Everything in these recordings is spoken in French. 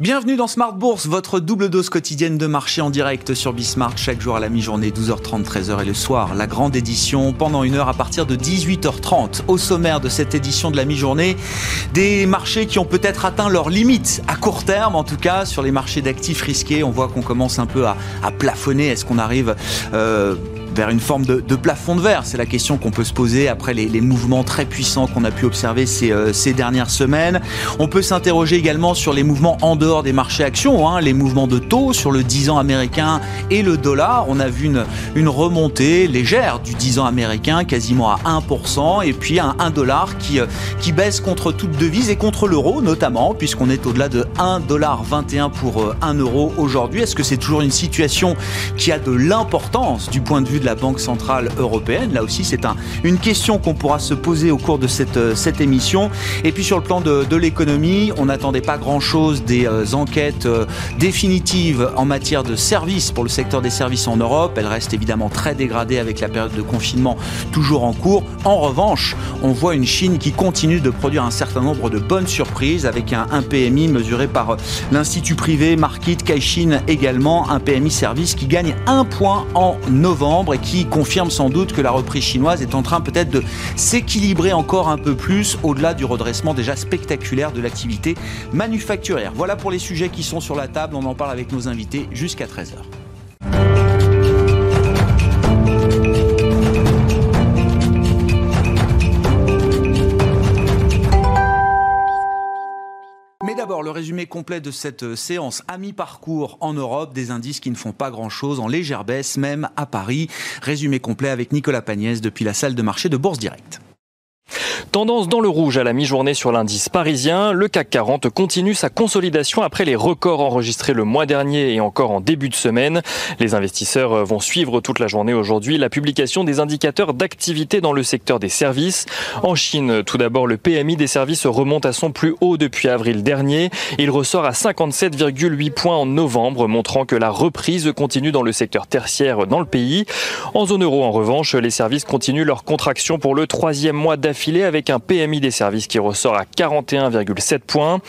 Bienvenue dans Smart Bourse, votre double dose quotidienne de marché en direct sur Bismart, chaque jour à la mi-journée, 12h30, 13h et le soir. La grande édition pendant une heure à partir de 18h30. Au sommaire de cette édition de la mi-journée, des marchés qui ont peut-être atteint leurs limites à court terme, en tout cas sur les marchés d'actifs risqués. On voit qu'on commence un peu à, plafonner. Est-ce qu'on arrive euh, vers une forme de, plafond de verre C'est la question qu'on peut se poser après les, mouvements très puissants qu'on a pu observer ces, euh, ces dernières semaines. On peut s'interroger également sur les mouvements en dehors des marchés actions, hein, les mouvements de taux sur le 10 ans américain et le dollar. On a vu une, une remontée légère du 10 ans américain, quasiment à 1%, et puis un, 1 dollar qui, euh, qui baisse contre toute devise et contre l'euro notamment, puisqu'on est au-delà de 1,21$ pour 1 euh, euro aujourd'hui. Est-ce que c'est toujours une situation qui a de l'importance du point de vue de la Banque Centrale Européenne. Là aussi, c'est un, une question qu'on pourra se poser au cours de cette, euh, émission. Et puis sur le plan de, l'économie, on n'attendait pas grand-chose des euh, enquêtes euh, définitives en matière de services pour le secteur des services en Europe. Elle reste évidemment très dégradée avec la période de confinement toujours en cours. En revanche, on voit une Chine qui continue de produire un certain nombre de bonnes surprises avec un, un PMI mesuré par l'Institut privé Market Caixin également, un PMI service qui gagne un point en novembre et qui confirme sans doute que la reprise chinoise est en train peut-être de s'équilibrer encore un peu plus au-delà du redressement déjà spectaculaire de l'activité manufacturière. Voilà pour les sujets qui sont sur la table. On en parle avec nos invités jusqu'à 13h. Le résumé complet de cette euh, séance à mi-parcours en Europe, des indices qui ne font pas grand-chose, en légère baisse même à Paris. Résumé complet avec Nicolas Pagnès depuis la salle de marché de Bourse Directe. Tendance dans le rouge à la mi-journée sur l'indice parisien. Le CAC 40 continue sa consolidation après les records enregistrés le mois dernier et encore en début de semaine. Les investisseurs vont suivre toute la journée aujourd'hui la publication des indicateurs d'activité dans le secteur des services. En Chine, tout d'abord, le PMI des services remonte à son plus haut depuis avril dernier. Il ressort à 57,8 points en novembre, montrant que la reprise continue dans le secteur tertiaire dans le pays. En zone euro, en revanche, les services continuent leur contraction pour le troisième mois d'affilée avec un PMI des services qui ressort à 41,7 points.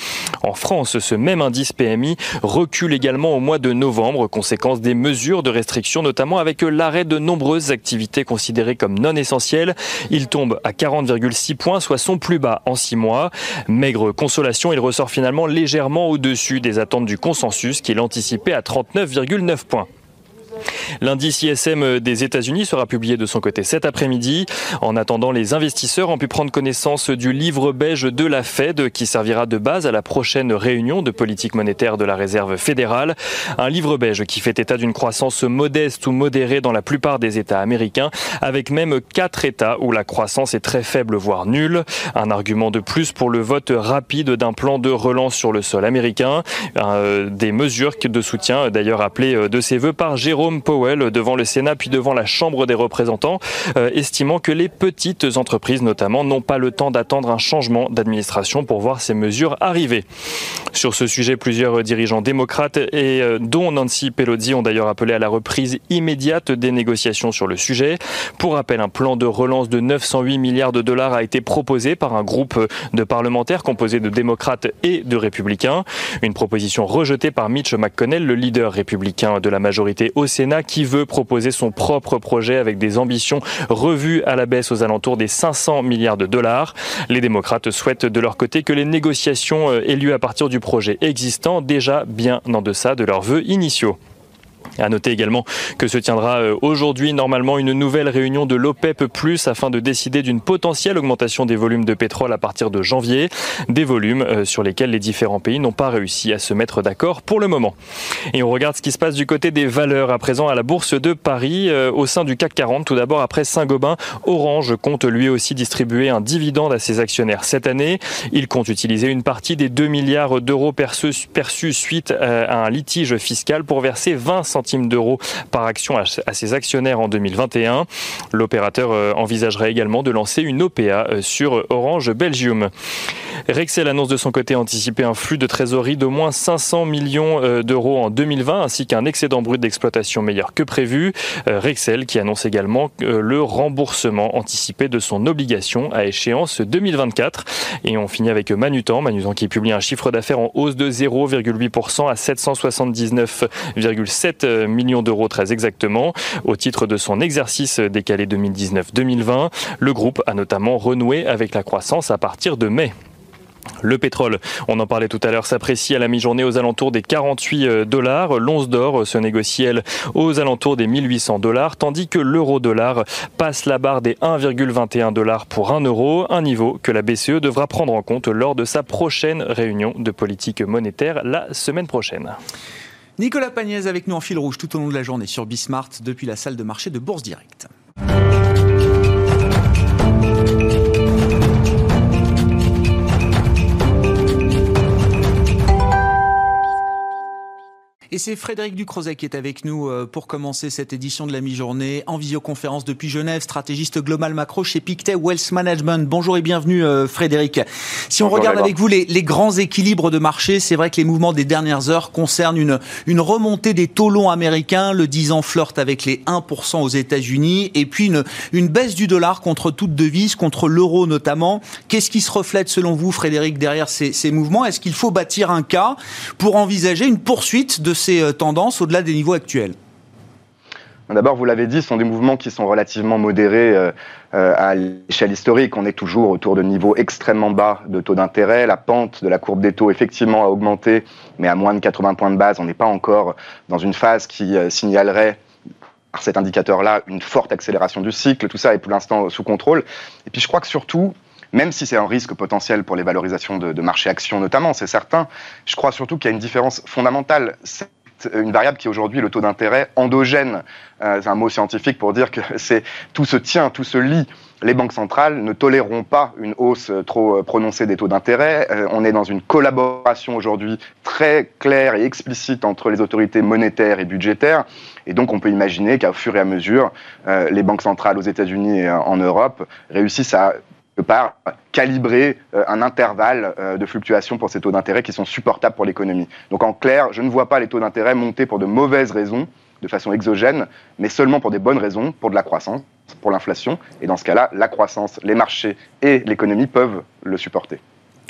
En France, ce même indice PMI recule également au mois de novembre, conséquence des mesures de restriction, notamment avec l'arrêt de nombreuses activités considérées comme non essentielles. Il tombe à 40,6 points, soit son plus bas en six mois. Maigre consolation, il ressort finalement légèrement au-dessus des attentes du consensus, qui l'anticipait à 39,9 points. L'indice ISM des États-Unis sera publié de son côté cet après-midi. En attendant, les investisseurs ont pu prendre connaissance du livre beige de la Fed qui servira de base à la prochaine réunion de politique monétaire de la Réserve fédérale. Un livre beige qui fait état d'une croissance modeste ou modérée dans la plupart des États américains, avec même quatre États où la croissance est très faible voire nulle. Un argument de plus pour le vote rapide d'un plan de relance sur le sol américain. Euh, des mesures de soutien d'ailleurs appelées de ses voeux par Jérôme Powell devant le Sénat puis devant la Chambre des représentants, euh, estimant que les petites entreprises notamment n'ont pas le temps d'attendre un changement d'administration pour voir ces mesures arriver. Sur ce sujet, plusieurs dirigeants démocrates et euh, dont Nancy Pelosi ont d'ailleurs appelé à la reprise immédiate des négociations sur le sujet. Pour rappel, un plan de relance de 908 milliards de dollars a été proposé par un groupe de parlementaires composé de démocrates et de républicains. Une proposition rejetée par Mitch McConnell, le leader républicain de la majorité au Sénat qui veut proposer son propre projet avec des ambitions revues à la baisse aux alentours des 500 milliards de dollars. Les démocrates souhaitent de leur côté que les négociations euh, aient lieu à partir du projet existant, déjà bien en deçà de leurs vœux initiaux. À noter également que se tiendra euh, aujourd'hui normalement une nouvelle réunion de l'OPEP Plus afin de décider d'une potentielle augmentation des volumes de pétrole à partir de janvier, des volumes euh, sur lesquels les différents pays n'ont pas réussi à se mettre d'accord pour le moment. Et on regarde ce qui se passe du côté des valeurs à présent à la bourse de Paris euh, au sein du CAC 40. Tout d'abord après Saint-Gobain, Orange compte lui aussi distribuer un dividende à ses actionnaires cette année. Il compte utiliser une partie des 2 milliards d'euros perçus, suite à un litige fiscal pour verser 20 centimes centimes d'euros par action à ses actionnaires en 2021. L'opérateur envisagerait également de lancer une OPA sur Orange Belgium. Rexel annonce de son côté anticiper un flux de trésorerie d'au moins 500 millions d'euros en 2020 ainsi qu'un excédent brut d'exploitation meilleur que prévu. Rexel qui annonce également le remboursement anticipé de son obligation à échéance 2024. Et on finit avec Manutan, Manutan qui publie un chiffre d'affaires en hausse de 0,8% à 779,7 millions d'euros très exactement. Au titre de son exercice décalé 2019-2020, le groupe a notamment renoué avec la croissance à partir de mai. Le pétrole, on en parlait tout à l'heure, s'apprécie à la mi-journée aux alentours des 48 euh, dollars. L'once d'or se négocie, elle, aux alentours des 1800 dollars, tandis que l'euro-dollar passe la barre des 1,21 dollars pour 1 euro, un niveau que la BCE devra prendre en compte lors de sa prochaine réunion de politique monétaire la semaine prochaine. Nicolas Pagnès avec nous en fil rouge tout au long de la journée sur Bismart depuis la salle de marché de Bourse Directe. Et c'est Frédéric Ducrozet qui est avec nous euh, pour commencer cette édition de la mi-journée en visioconférence depuis Genève, stratégiste global macro chez Pictet Wealth Management. Bonjour et bienvenue euh, Frédéric. Si on regarde avec vous les, les, grands équilibres de marché, c'est vrai que les mouvements des dernières heures concernent une, une remontée des taux longs américains. Le 10 ans flirte avec les 1% aux États-Unis et puis une, une baisse du dollar contre toute devise, contre l'euro notamment. Qu'est-ce qui se reflète selon vous Frédéric derrière ces, ces mouvements? Est-ce qu'il faut bâtir un cas pour envisager une poursuite de ces euh, tendances au-delà des niveaux actuels? D'abord, vous l'avez dit, ce sont des mouvements qui sont relativement modérés euh, euh, à l'échelle historique. On est toujours autour de niveaux extrêmement bas de taux d'intérêt. La pente de la courbe des taux, effectivement, a augmenté, mais à moins de 80 points de base. On n'est pas encore dans une phase qui signalerait par cet indicateur-là une forte accélération du cycle. Tout ça est pour l'instant sous contrôle. Et puis, je crois que surtout, même si c'est un risque potentiel pour les valorisations de, de marché actions notamment, c'est certain, je crois surtout qu'il y a une différence fondamentale. Une variable qui est aujourd'hui le taux d'intérêt endogène. Euh, c'est un mot scientifique pour dire que c'est tout se tient, tout se lie. Les banques centrales ne toléreront pas une hausse trop euh, prononcée des taux d'intérêt. Euh, on est dans une collaboration aujourd'hui très claire et explicite entre les autorités monétaires et budgétaires. Et donc, on peut imaginer qu'à fur et à mesure, les banques centrales aux États-Unis et en Europe réussissent à par calibrer euh, un intervalle euh, de fluctuation pour ces taux d'intérêt qui sont supportables pour l'économie. Donc en clair, je ne vois pas les taux d'intérêt monter pour de mauvaises raisons, de façon exogène, mais seulement pour des bonnes raisons, pour de la croissance, pour l'inflation. Et dans ce cas-là, la croissance, les marchés et l'économie peuvent le supporter.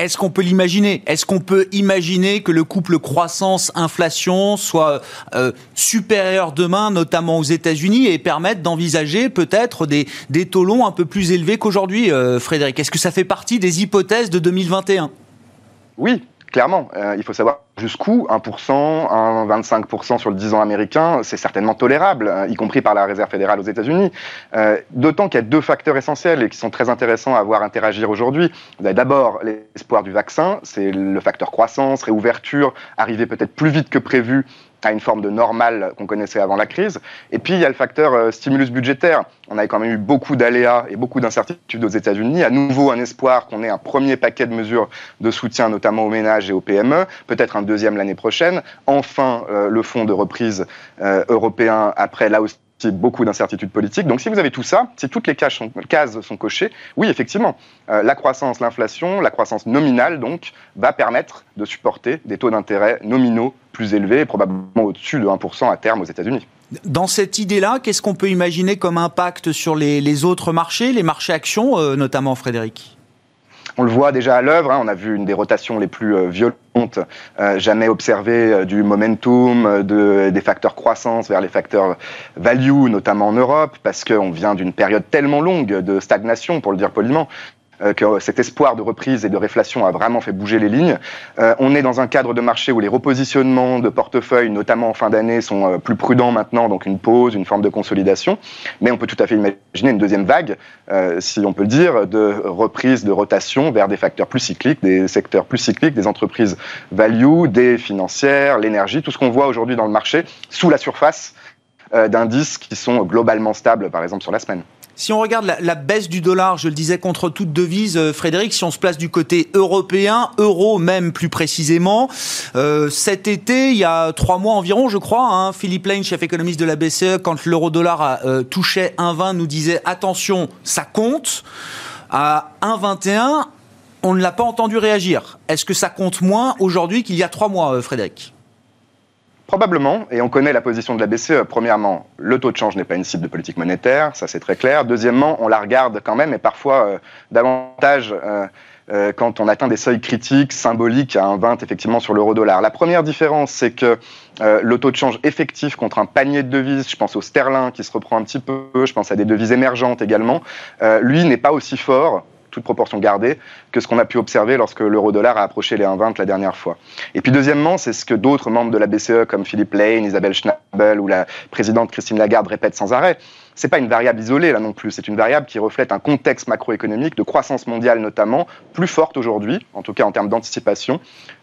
Est-ce qu'on peut l'imaginer? Est-ce qu'on peut imaginer que le couple croissance-inflation soit euh, supérieur demain, notamment aux États-Unis, et permette d'envisager peut-être des, des taux longs un peu plus élevés qu'aujourd'hui, euh, Frédéric? Est-ce que ça fait partie des hypothèses de 2021 Oui, clairement. Euh, il faut savoir jusqu'où 1%, 25% sur le 10 ans américain, c'est certainement tolérable, hein, y compris par la Réserve fédérale aux États-Unis. Euh, d'autant qu'il y a deux facteurs essentiels et qui sont très intéressants à voir interagir aujourd'hui. Vous avez d'abord l'espoir du vaccin, c'est le facteur croissance, réouverture, arriver peut-être plus vite que prévu à une forme de normale qu'on connaissait avant la crise. Et puis, il y a le facteur euh, stimulus budgétaire. On avait quand même eu beaucoup d'aléas et beaucoup d'incertitudes aux États-Unis. À nouveau, un espoir qu'on ait un premier paquet de mesures de soutien, notamment aux ménages et aux PME, peut-être un deuxième l'année prochaine. Enfin, euh, le fonds de reprise euh, européen après là aussi beaucoup d'incertitudes politiques. Donc si vous avez tout ça, si toutes les cases sont, cochées, oui, effectivement, la croissance, l'inflation, la croissance nominale, donc, va permettre de supporter des taux d'intérêt nominaux plus élevé, probablement au-dessus de 1% à terme aux États-Unis. Dans cette idée-là, qu'est-ce qu'on peut imaginer comme impact sur les, autres marchés, les marchés actions, euh, notamment Frédéric? On le voit déjà à l'œuvre, hein. on a vu une des rotations les plus euh, violentes euh, jamais observées du momentum, des facteurs croissance vers les facteurs value, notamment en Europe, parce qu'on vient d'une période tellement longue de stagnation, pour le dire poliment, euh, que cet espoir de reprise et de réflation a vraiment fait bouger les lignes. Euh, on est dans un cadre de marché où les repositionnements de portefeuille, notamment en fin d'année, sont euh, plus prudents maintenant, donc une pause, une forme de consolidation. Mais on peut tout à fait imaginer une deuxième vague, si on peut le dire, de reprise, de rotation vers des facteurs plus cycliques, des secteurs plus cycliques, des entreprises value, des financières, l'énergie, tout ce qu'on voit aujourd'hui dans le marché sous la surface d'indices qui sont globalement stables, par exemple sur la semaine. Si on regarde la, baisse du dollar, je le disais, contre toute devise, euh, Frédéric, si on se place du côté européen, euro même plus précisément, euh, cet été, il y a trois mois environ, je crois, hein, Philippe Lane, chef économiste de la BCE, quand l'euro-dollar euh, touchait 1,20, nous disait attention, ça compte. À 1,21, on ne l'a pas entendu réagir. Est-ce que ça compte moins aujourd'hui qu'il y a trois mois, Frédéric? Probablement, et on connaît la position de la BCE. Premièrement, le taux de change n'est pas une cible de politique monétaire, ça c'est très clair. Deuxièmement, on la regarde quand même, et parfois euh, davantage euh, euh, quand on atteint des seuils critiques, symboliques à un 20 effectivement sur l'euro-dollar. La première différence, c'est que le taux de change effectif contre un panier de devises, je pense au sterling qui se reprend un petit peu, je pense à des devises émergentes également, lui n'est pas aussi fort toute proportion gardée, que ce qu'on a pu observer lorsque l'euro-dollar a approché les 1,20 la dernière fois. Et puis deuxièmement, c'est ce que d'autres membres de la BCE comme Philippe Lane, Isabelle Schnabel ou la présidente Christine Lagarde répètent sans arrêt. C'est pas une variable isolée là non plus, c'est une variable qui reflète un contexte macroéconomique de croissance mondiale notamment plus forte aujourd'hui, en tout cas en termes d'anticipation,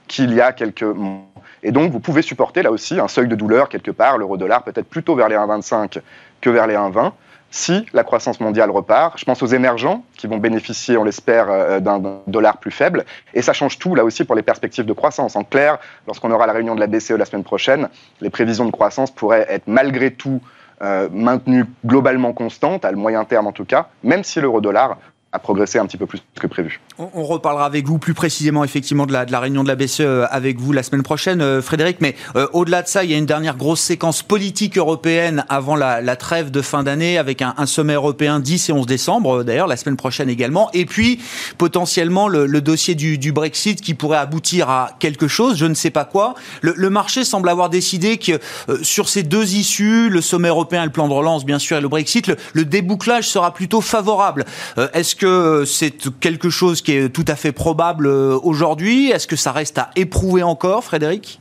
qu'il y a quelques mois. Et donc vous pouvez supporter là aussi un seuil de douleur quelque part, l'euro-dollar peut-être plutôt vers les 1,25 que vers les 1,20 si la croissance mondiale repart. Je pense aux émergents qui vont bénéficier, on l'espère, euh, d'un dollar plus faible. Et ça change tout, là aussi, pour les perspectives de croissance. En clair, lorsqu'on aura la réunion de la BCE la semaine prochaine, les prévisions de croissance pourraient être malgré tout euh, maintenues globalement constantes, à le moyen terme en tout cas, même si l'euro-dollar a progressé un petit peu plus que prévu. On, reparlera avec vous plus précisément effectivement de la, réunion de la BCE euh, avec vous la semaine prochaine, euh, Frédéric. Mais euh, au-delà de ça, il y a une dernière grosse séquence politique européenne avant la, trêve de fin d'année avec un, sommet européen 10 et 11 décembre, d'ailleurs la semaine prochaine également. Et puis potentiellement le, dossier du, Brexit qui pourrait aboutir à quelque chose, je ne sais pas quoi. Le, marché semble avoir décidé que sur ces deux issues, le sommet européen le plan de relance bien sûr et le Brexit, le, le débouclage sera plutôt favorable. Est-ce que c'est quelque chose qui est tout à fait probable euh, aujourd'hui? Est-ce que ça reste à éprouver encore, Frédéric?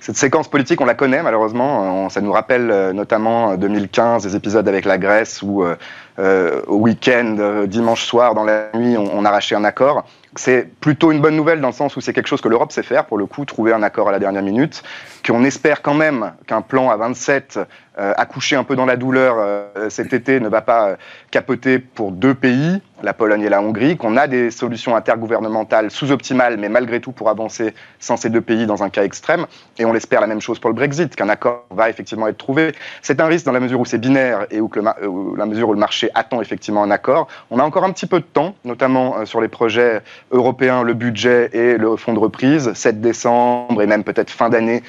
Cette séquence politique, on la connaît malheureusement. ça nous rappelle euh, notamment 2015, des épisodes avec la Grèce où euh, au week-end, dimanche soir, dans la nuit, on, on arrachait un accord. C'est plutôt une bonne nouvelle dans le sens où c'est quelque chose que l'Europe sait faire, pour le coup, trouver un accord à la dernière minute, qu'on espère quand même qu'un plan à 27 euh, accouché un peu dans la douleur euh, cet été ne va pas euh, capoter pour deux pays, la Pologne et la Hongrie, qu'on a des solutions intergouvernementales sous-optimales, mais malgré tout pour avancer sans ces deux pays dans un cas extrême. Et on l'espère la même chose pour le Brexit, qu'un accord va effectivement être trouvé. C'est un risque dans la mesure où c'est binaire et où que la mesure où le marché attend effectivement un accord. On a encore un petit peu de temps, notamment sur les projets européens, le budget et le fonds de reprise, 7 décembre et même peut-être fin d'année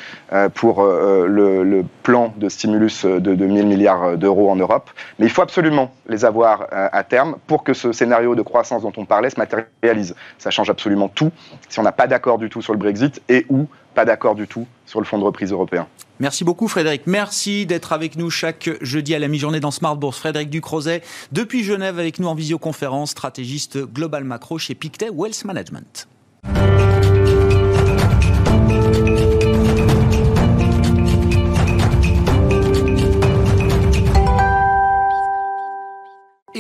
pour le, le plan de stimulus de, de 1000 milliards d'euros en Europe. Mais il faut absolument les avoir euh, à terme pour que ce scénario de croissance dont on parlait se matérialise. Ça change absolument tout si on n'a pas d'accord du tout sur le Brexit et ou pas d'accord du tout sur le fonds de reprise européen. Merci beaucoup Frédéric. Merci d'être avec nous chaque jeudi à la mi-journée dans Smart Bourse. Frédéric Ducrozet, depuis Genève avec nous en visioconférence, stratégiste global macro chez Pictet Wealth Management.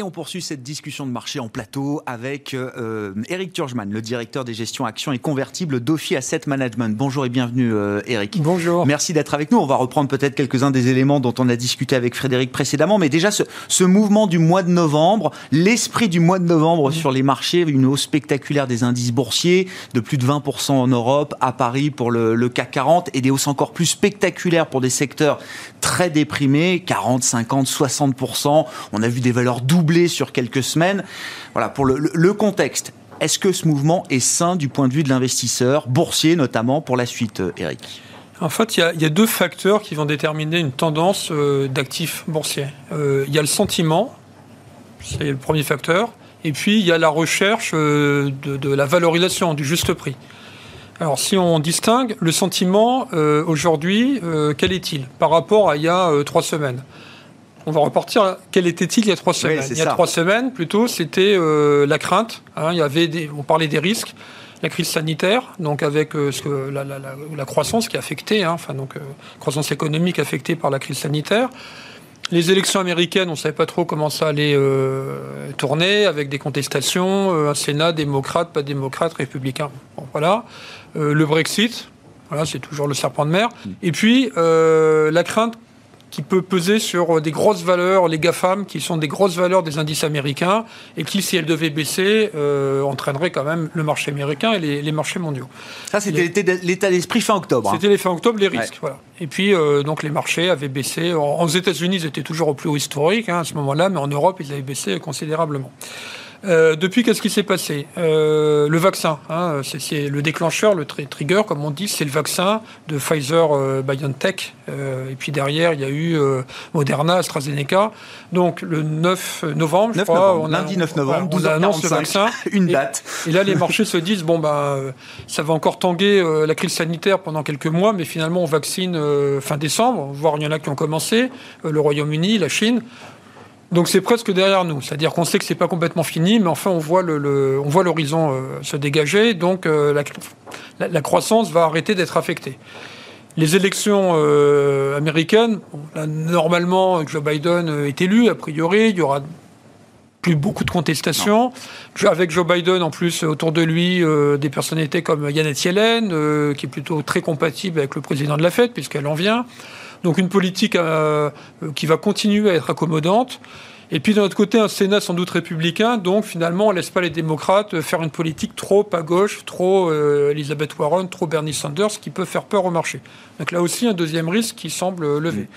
Et on poursuit cette discussion de marché en plateau avec euh, Eric Turgeman, le directeur des gestions actions et convertibles d'Ophi Asset Management. Bonjour et bienvenue euh, Eric. Bonjour. Merci d'être avec nous. On va reprendre peut-être quelques-uns des éléments dont on a discuté avec Frédéric précédemment, mais déjà ce, ce mouvement du mois de novembre, l'esprit du mois de novembre sur les marchés, une hausse spectaculaire des indices boursiers de plus de 20% en Europe, à Paris pour le, le CAC 40 et des hausses encore plus spectaculaires pour des secteurs très déprimés, 40, 50, 60%. On a vu des valeurs doubles sur quelques semaines. Voilà, pour le, contexte. Est-ce que ce mouvement est sain du point de vue de l'investisseur, boursier notamment, pour la suite, euh, Eric? En fait, il y, a, deux facteurs qui vont déterminer une tendance euh, d'actifs boursiers. Euh, il y a le sentiment, c'est le premier facteur, et puis il y a la recherche de, de, la valorisation, du juste prix. Alors si on distingue le sentiment aujourd'hui, quel est-il? Par rapport à il y a trois semaines on va repartir. Quel était-il il y a trois semaines Il y a trois semaines, plutôt, c'était euh, la crainte. Hein. il y avait on parlait des risques, la crise sanitaire, donc avec euh, ce que, la, croissance qui est affectée, hein, enfin donc euh, croissance économique affectée par la crise sanitaire. Les élections américaines, on ne savait pas trop comment ça allait tourner, avec des contestations, un Sénat démocrate, pas démocrate, républicain. Bon, voilà. le Brexit, voilà, c'est toujours le serpent de mer. Mm. Et puis la crainte qui peut peser sur euh, des grosses valeurs, les GAFAM, qui sont des grosses valeurs des indices américains, et qui, si elles devaient baisser, euh, entraîneraient quand même le marché américain et les, marchés mondiaux. Ça, c'était l'état d'esprit fin octobre. Hein. C'était les fin octobre, les risques. Voilà. Et puis, euh, donc, les marchés avaient baissé. aux États-Unis, ils étaient toujours au plus haut historique hein, à ce moment-là, mais en Europe, ils avaient baissé considérablement. Euh, depuis, qu'est-ce qui s'est passé? Euh, Le vaccin, hein, c'est le déclencheur, le trigger, comme on dit, c'est le vaccin de Pfizer euh, BioNTech. et puis derrière, il y a eu Moderna, AstraZeneca. Donc le 9 novembre, je crois, on lundi 9 novembre, on, annonce le vaccin. Une date. Et, là, les marchés se disent bon, ben, ça va encore tanguer la crise sanitaire pendant quelques mois, mais finalement, on vaccine fin décembre, voire il y en a qui ont commencé, le Royaume-Uni, la Chine. Donc c'est presque derrière nous, c'est-à-dire qu'on sait que c'est pas complètement fini, mais enfin on voit le, on voit l'horizon euh, se dégager, donc euh, la, croissance va arrêter d'être affectée. Les élections euh, américaines, normalement Joe Biden est élu, a priori, il y aura plus beaucoup de contestations. Avec Joe Biden, en plus, autour de lui, des personnalités comme Yannette Yellen, qui est plutôt très compatible avec le président de la Fed, puisqu'elle en vient. Donc une politique euh, qui va continuer à être accommodante. Et puis d'un autre côté, un Sénat sans doute républicain, donc finalement, on ne laisse pas les démocrates faire une politique trop à gauche, trop euh, Elizabeth Warren, trop Bernie Sanders, qui peut faire peur au marché. Donc là aussi, un deuxième risque qui semble levé.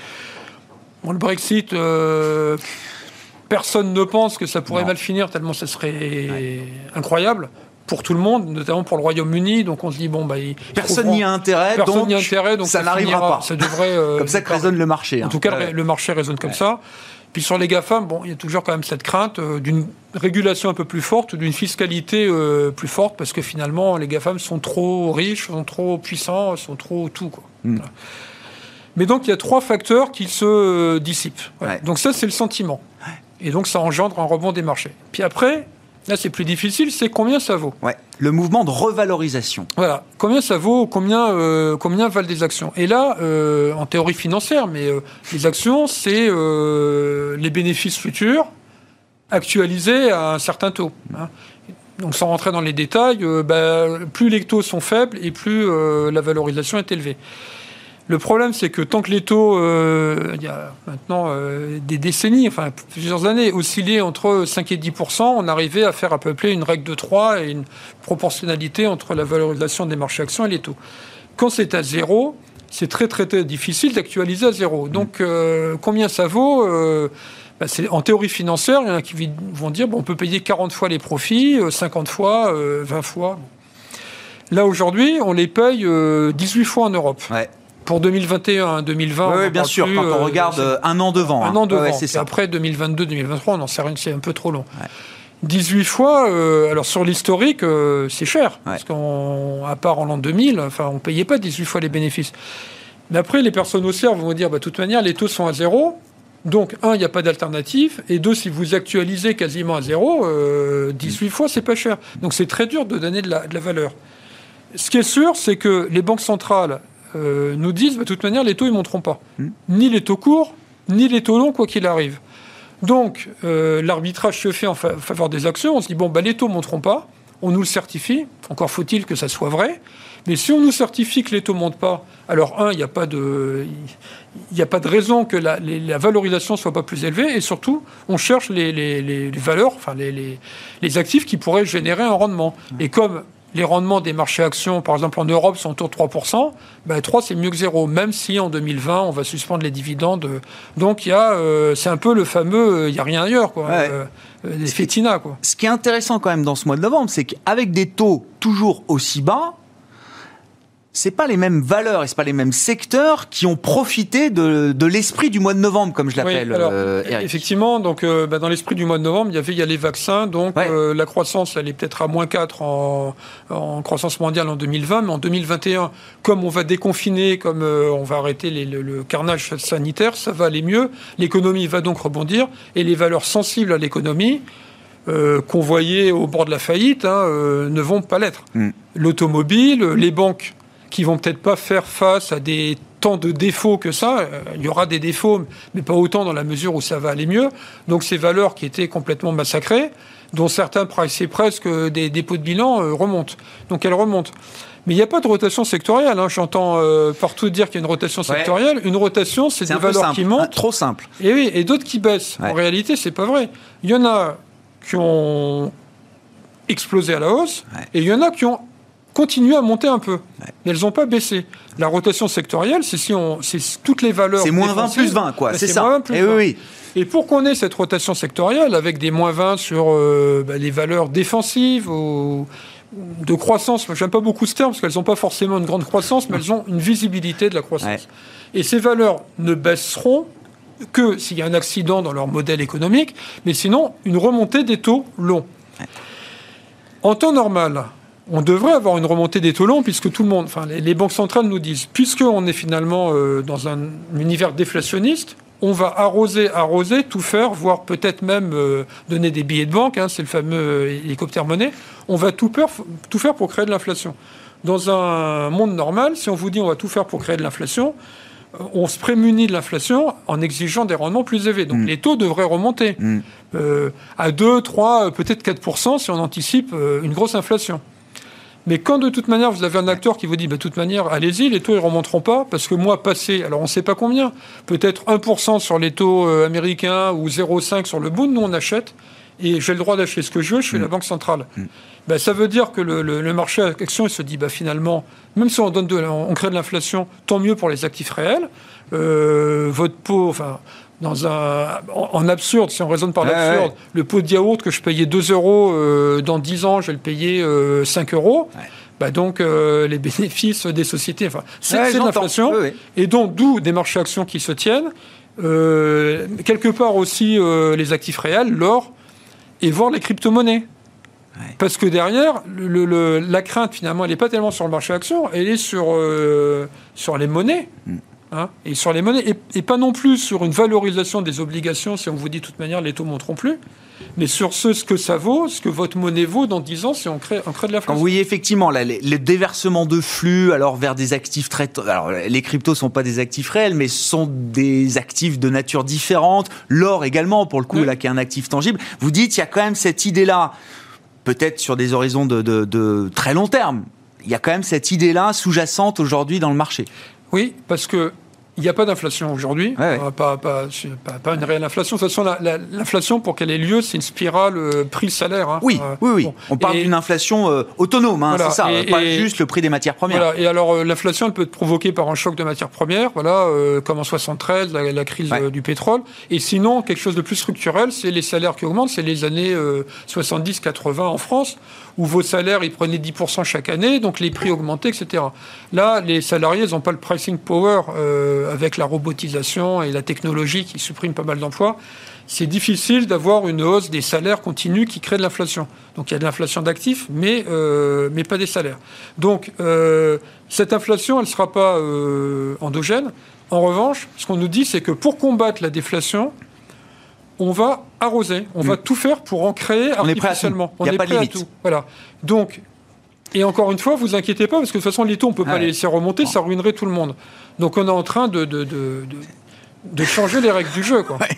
Bon, le Brexit, euh, personne ne pense que ça pourrait mal finir, tellement ce serait incroyable pour tout le monde, notamment pour le Royaume-Uni. Donc on se dit bon bah personne n'y a intérêt, personne donc, n'y a intérêt, donc ça, n'arrivera pas. Ça devrait euh, comme ça que résonne le marché. En hein. tout cas, le marché résonne comme ça. Puis sur les GAFAM, bon, il y a toujours quand même cette crainte euh, d'une régulation un peu plus forte, d'une fiscalité euh, plus forte, parce que finalement, les GAFAM sont trop riches, sont trop puissants, sont trop tout. Quoi. Hmm. Mais donc, il y a trois facteurs qui se dissipent. Donc ça, c'est le sentiment. Et donc, ça engendre un rebond des marchés. Puis après, Là, c'est plus difficile, c'est combien ça vaut. Ouais, le mouvement de revalorisation. Voilà, combien ça vaut, combien, euh, combien valent des actions? Et là, euh, en théorie financière, mais euh, les actions, c'est les bénéfices futurs actualisés à un certain taux. Hein. Donc, sans rentrer dans les détails, bah, plus les taux sont faibles et plus la valorisation est élevée. Le problème, c'est que tant que les taux, euh, il y a maintenant euh, des décennies, enfin plusieurs années, oscillaient entre 5 et 10% on arrivait à faire à peu près une règle de 3 et une proportionnalité entre la valorisation des marchés actions et les taux. Quand c'est à zéro, c'est très, très, difficile d'actualiser à zéro. Donc, euh, combien ça vaut bah, En théorie financière, il y en a qui vont dire bon, on peut payer 40 fois les profits, 50 fois, 20 fois. Là, aujourd'hui, on les paye 18 fois en Europe. Ouais pour 2021, 2020. Oui, bien sûr, quand on euh, regarde euh, un an devant. Un hein. an devant. c'est ça. Après 2022, 2023, on n'en sait rien, c'est un peu trop long. 18 fois, euh, alors sur l'historique, c'est cher. Parce qu'à part en l'an 2000, enfin, on ne payait pas 18 fois les bénéfices. Mais après, les personnes au CERF vont dire, bah, de toute manière, les taux sont à zéro. Donc, un, il n'y a pas d'alternative. Et deux, si vous actualisez quasiment à zéro, 18 fois, c'est pas cher. Donc, c'est très dur de donner de la, de la valeur. Ce qui est sûr, c'est que les banques centrales euh, nous disent, de toute manière, les taux, ils ne monteront pas. Hmm. Ni les taux courts, ni les taux longs, quoi qu'il arrive. Donc, euh, l'arbitrage se fait en faveur des actions. On se dit, bon, bah, les taux ne monteront pas, on nous le certifie. Encore faut-il que ça soit vrai. Mais si on nous certifie que les taux ne montent pas, alors, un, il n'y a, pas de, il a pas de raison que la, valorisation ne soit pas plus élevée. Et surtout, on cherche les, valeurs, enfin, les, actifs qui pourraient générer un rendement. Hmm. Et comme les rendements des marchés actions, par exemple en Europe, sont autour de 3%, ben 3 c'est mieux que 0, même si en 2020 on va suspendre les dividendes. Donc il y a, euh, c'est un peu le fameux, euh, il n'y a rien ailleurs, quoi. Euh, des fétinas, quoi. Ce qui est intéressant quand même dans ce mois de novembre, c'est qu'avec des taux toujours aussi bas, c'est pas les mêmes valeurs et c'est pas les mêmes secteurs qui ont profité de, de l'esprit du mois de novembre, comme je l'appelle. Euh, effectivement, donc euh, bah, dans l'esprit du mois de novembre, il y avait il y a les vaccins, donc euh, la croissance elle est peut-être à moins 4 en, en, croissance mondiale en 2020, mais en 2021, comme on va déconfiner, comme on va arrêter le, carnage sanitaire, ça va aller mieux. L'économie va donc rebondir et les valeurs sensibles à l'économie. qu'on voyait au bord de la faillite hein, ne vont pas l'être. Mm. L'automobile, les banques qui vont peut-être pas faire face à des tant de défauts que ça. Il y aura des défauts, mais pas autant dans la mesure où ça va aller mieux. Donc ces valeurs qui étaient complètement massacrées, dont certains c'est presque des dépôts de bilan, remontent. Donc elles remontent. Mais il n'y a pas de rotation sectorielle. Hein. J'entends partout dire qu'il y a une rotation sectorielle. Une rotation, c'est des valeurs qui montent. trop simple. Et oui, et d'autres qui baissent. En réalité, c'est pas vrai. Il y en a qui ont explosé à la hausse, et il y en a qui ont continué à monter un peu. Mais elles n'ont pas baissé. La rotation sectorielle, c'est si on, c'est toutes les valeurs. C'est moins 20 plus 20, quoi. C'est ça. et, eh oui, et pour qu'on ait cette rotation sectorielle avec des moins 20 sur euh, bah, les valeurs défensives ou de croissance, j'aime pas beaucoup ce terme parce qu'elles n'ont pas forcément une grande croissance, mais elles ont une visibilité de la croissance. Et ces valeurs ne baisseront que s'il y a un accident dans leur modèle économique, mais sinon une remontée des taux longs. En temps normal, on devrait avoir une remontée des taux longs puisque tout le monde, enfin les, banques centrales nous disent, puisqu'on est finalement euh, dans un univers déflationniste, on va arroser, arroser, tout faire, voire peut-être même euh, donner des billets de banque, hein, c'est le fameux euh, hélicoptère monnaie, on va tout, tout faire pour créer de l'inflation. Dans un monde normal, si on vous dit on va tout faire pour créer de l'inflation, on se prémunit de l'inflation en exigeant des rendements plus élevés. Donc mm. les taux devraient remonter mm. euh, à 2, 3, peut-être 4% si on anticipe une grosse inflation. Mais quand de toute manière vous avez un acteur qui vous dit, bah, de toute manière, allez-y, les taux ne remonteront pas, parce que moi, passé, alors on ne sait pas combien, peut-être 1% sur les taux euh, américains ou 0,5 sur le Bund, nous on achète, et j'ai le droit d'acheter ce que je veux, je suis la mm. Banque centrale. Ben, ça veut dire que le, le, le marché action il se dit bah, finalement, même si on, donne de, on crée de l'inflation, tant mieux pour les actifs réels. Euh, votre pot, enfin, dans un, en, absurde, si on raisonne par l'absurde, le pot de yaourt que je payais 2 euros, euh, dans 10 ans, je vais le payer 5 euh, euros. Bah donc les bénéfices des sociétés, enfin, c'est de l'inflation. Et donc, d'où des marchés actions qui se tiennent. quelque part aussi les actifs réels, l'or, et voir les crypto-monnaies. Parce que derrière, le, la crainte, finalement, elle n'est pas tellement sur le marché action, elle est sur, euh, sur les monnaies. Mm. Hein, et sur les monnaies, et, pas non plus sur une valorisation des obligations, si on vous dit de toute manière les taux ne monteront plus, mais sur ce, ce que ça vaut, ce que votre monnaie vaut dans 10 ans si on crée, on crée de la Quand Oui, effectivement, là, les, déversements de flux alors vers des actifs très... Alors, les cryptos ne sont pas des actifs réels, mais sont des actifs de nature différente. L'or également, pour le coup, là, qui est un actif tangible. Vous dites, il y a quand même cette idée-là peut-être sur des horizons de, très long terme. Il y a quand même cette idée-là sous-jacente aujourd'hui dans le marché. Oui, parce que il n'y a pas d'inflation aujourd'hui, euh, pas, pas, pas, une réelle inflation. De toute façon, l'inflation, pour qu'elle ait lieu, c'est une spirale euh, prix-salaire. Hein. Oui, oui, oui. On parle d'une inflation euh, autonome, hein, c'est ça, pas juste le prix des matières premières. Voilà. Et alors, l'inflation, elle peut être provoquée par un choc de matières premières, voilà, comme en 73, la, crise du pétrole. Et sinon, quelque chose de plus structurel, c'est les salaires qui augmentent, c'est les années 70-80 en France, où vos salaires, ils prenaient 10% chaque année, donc les prix augmentaient, etc. Là, les salariés, ils n'ont pas le pricing power euh, avec la robotisation et la technologie qui supprime pas mal d'emplois. C'est difficile d'avoir une hausse des salaires continue qui crée de l'inflation. Donc il y a de l'inflation d'actifs, mais, euh, mais pas des salaires. Donc euh, cette inflation, elle ne sera pas endogène. En revanche, ce qu'on nous dit, c'est que pour combattre la déflation, on va arroser, on va mm. tout faire pour en créer artificiellement. On est prêt à tout. Voilà. Donc, et encore une fois, vous inquiétez pas, parce que de toute façon, les taux, on ne peut pas les laisser remonter, ça ruinerait tout le monde. Donc on est en train de, de, de, changer les règles du jeu. Quoi.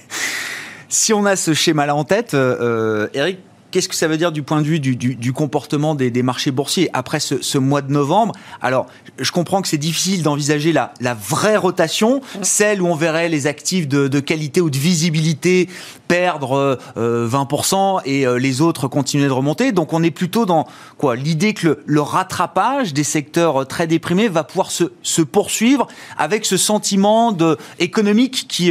Si on a ce schéma-là en tête, euh, euh, Eric, Qu'est-ce que ça veut dire du point de vue du, comportement des, marchés boursiers après ce, mois de novembre? Alors, je comprends que c'est difficile d'envisager la, vraie rotation, celle où on verrait les actifs de, qualité ou de visibilité perdre 20% euh, et euh, les autres continuer de remonter. Donc, on est plutôt dans quoi L'idée que le, rattrapage des secteurs euh, très déprimés va pouvoir se, poursuivre avec ce sentiment de, économique qui,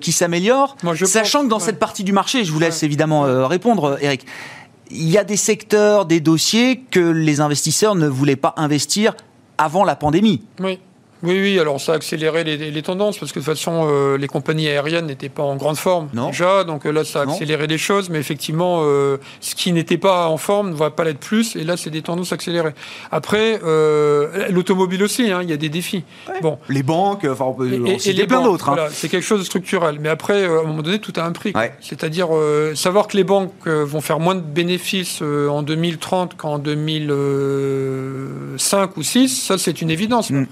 qui s'améliore, sachant que dans cette partie du marché, je vous laisse évidemment répondre, Eric il y a des secteurs, des dossiers que les investisseurs ne voulaient pas investir avant la pandémie. Oui, oui, alors ça a accéléré les, tendances parce que de toute façon, euh, les compagnies aériennes n'étaient pas en grande forme déjà, donc euh, là, ça a accéléré les choses, mais effectivement, euh, ce qui n'était pas en forme ne va pas l'être plus, et là, c'est des tendances accélérées. Après, l'automobile aussi, hein, il y a des défis. Bon. Les banques, enfin, on peut et, les plein d'autres. Hein. Voilà, c'est quelque chose de structurel, mais après, à un moment donné, tout a un prix. C'est-à-dire savoir que les banques vont faire moins de bénéfices en 2030 qu'en 2005 ou 6, ça, c'est une évidence. Mm.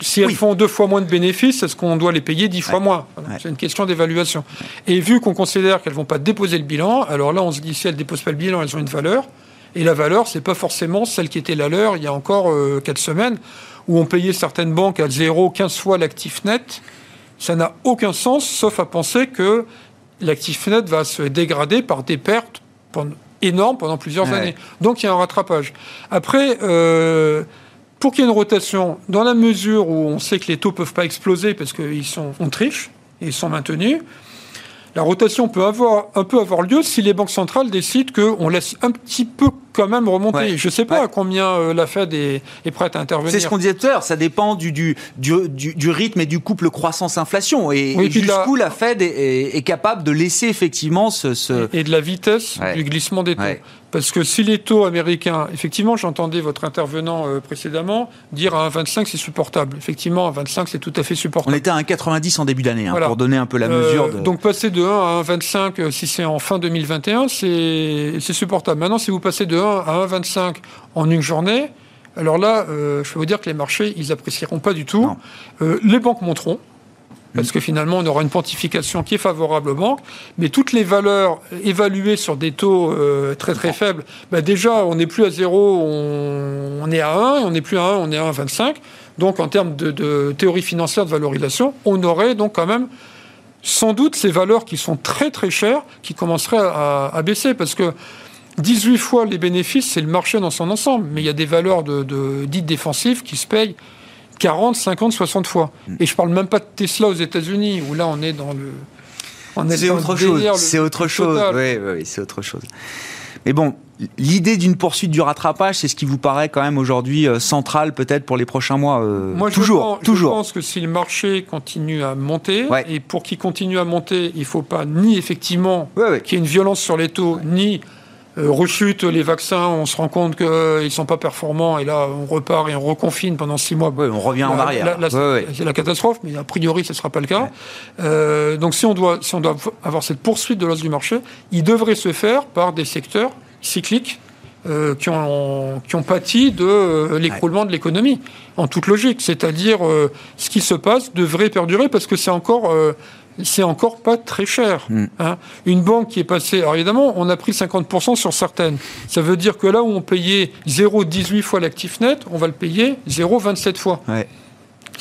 Si elles font deux fois moins de bénéfices, est-ce qu'on doit les payer dix fois moins C'est une question d'évaluation. Et vu qu'on considère qu'elles ne vont pas déposer le bilan, alors là, on se dit si elles ne déposent pas le bilan, elles ont une valeur. Et la valeur, c'est pas forcément celle qui était la leur il y a encore euh, quatre semaines, où on payait certaines banques à 0, 15 fois l'actif net. Ça n'a aucun sens, sauf à penser que l'actif net va se dégrader par des pertes énormes pendant plusieurs années. Donc il y a un rattrapage. Après, euh, pour qu'il y ait une rotation, dans la mesure où on sait que les taux ne peuvent pas exploser parce qu'ils sont, on triche, et ils sont maintenus, la rotation peut avoir, un peu avoir lieu si les banques centrales décident qu'on laisse un petit peu quand même remonter. Je ne sais pas à combien euh, la Fed est, prête à intervenir. C'est ce qu'on disait tout à l'heure, ça dépend du, du, du, rythme et du couple croissance-inflation. Et, jusqu'où la... Fed est, capable de laisser effectivement ce... Et de la vitesse du glissement des taux. Parce que si les taux américains, effectivement, j'entendais votre intervenant euh, précédemment dire à 1,25 c'est supportable. Effectivement, à 25 c'est tout à fait supportable. On était à 1,90 en début d'année, hein, pour donner un peu la mesure. Euh, donc passer de 1 à 1,25 euh, si c'est en fin 2021, c'est supportable. Maintenant, si vous passez de 1 à 1,25 en une journée, alors là, je peux vous dire que les marchés, ils apprécieront pas du tout. les banques monteront parce que finalement, on aura une pontification qui est favorable aux banques, mais toutes les valeurs évaluées sur des taux euh, très très faibles, bah déjà, on n'est plus à 0, on, est à 1, et on n'est plus à 1, on est à 1,25. Donc, en termes de, théorie financière de valorisation, on aurait donc quand même sans doute ces valeurs qui sont très très chères qui commenceraient à, baisser, parce que 18 fois les bénéfices, c'est le marché dans son ensemble, mais il y a des valeurs de dites défensives qui se payent 40, 50, 60 fois. Mm. Et je parle même pas de Tesla aux États-Unis, où là on est dans le. C'est autre, chose. C'est autre chose. Oui, oui, c'est autre chose. Mais bon, l'idée d'une poursuite du rattrapage, c'est ce qui vous paraît quand même aujourd'hui euh, central peut-être pour les prochains mois euh, Moi, toujours, je pense, toujours. Je pense que si le marché continue à monter, et pour qu'il continue à monter, il ne faut pas ni effectivement qu'il y ait une violence sur les taux, ni rechute les vaccins, on se rend compte qu'ils ne sont pas performants et là on repart et on reconfine pendant six mois. on revient en arrière. C'est la catastrophe, mais a priori ce ne sera pas le cas. Euh, donc si on, doit, si on doit avoir cette poursuite de l'os du marché, il devrait se faire par des secteurs cycliques euh, qui, ont, qui ont pâti de l'écroulement de l'économie, en toute logique. C'est-à-dire, ce qui se passe devrait perdurer parce que c'est encore c'est encore pas très cher. Hmm. Hein. Une banque qui est passée, alors évidemment, on a pris 50% sur certaines. Ça veut dire que là où on payait 0,18 fois l'actif net, on va le payer 0,27 fois.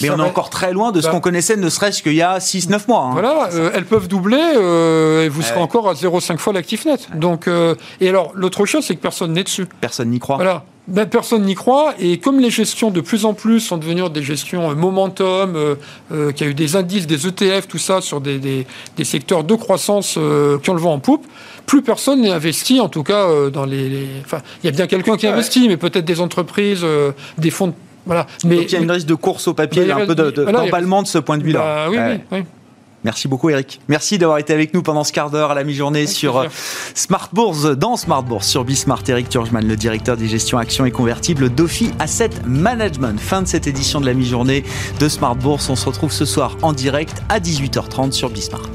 Mais on est encore très loin de ce bah qu'on connaissait, ne serait-ce qu'il y a 6-9 mois. Hein. Voilà, euh, elles peuvent doubler euh, et vous serez encore à 0,5 fois l'actif net. Donc, euh, et alors, l'autre chose, c'est que personne n'est dessus. Personne n'y croit. Voilà. Ben, personne n'y croit. Et comme les gestions de plus en plus sont devenues des gestions momentum, euh, qu'il y a eu des indices, des ETF, tout ça, sur des, des, secteurs de croissance qui ont le vent en poupe, plus personne n'est investi, en tout cas, dans les, Enfin, il y a bien quelqu'un qui investit, mais peut-être des entreprises, des fonds de voilà. Mais, Donc il y a une risque de course au papier, un peu d'emballement de, de, ce point de vue-là. Bah, oui, oui, oui. Merci beaucoup Eric. Merci d'avoir été avec nous pendant ce quart d'heure à la mi-journée sur euh, Smart Bourse, dans Smart Bourse, sur Bismart. Eric Turgeman, le directeur des gestions actions et convertibles d'Ophi Asset Management. Fin de cette édition de la mi-journée de Smart Bourse. On se retrouve ce soir en direct à 18h30 sur Bismart.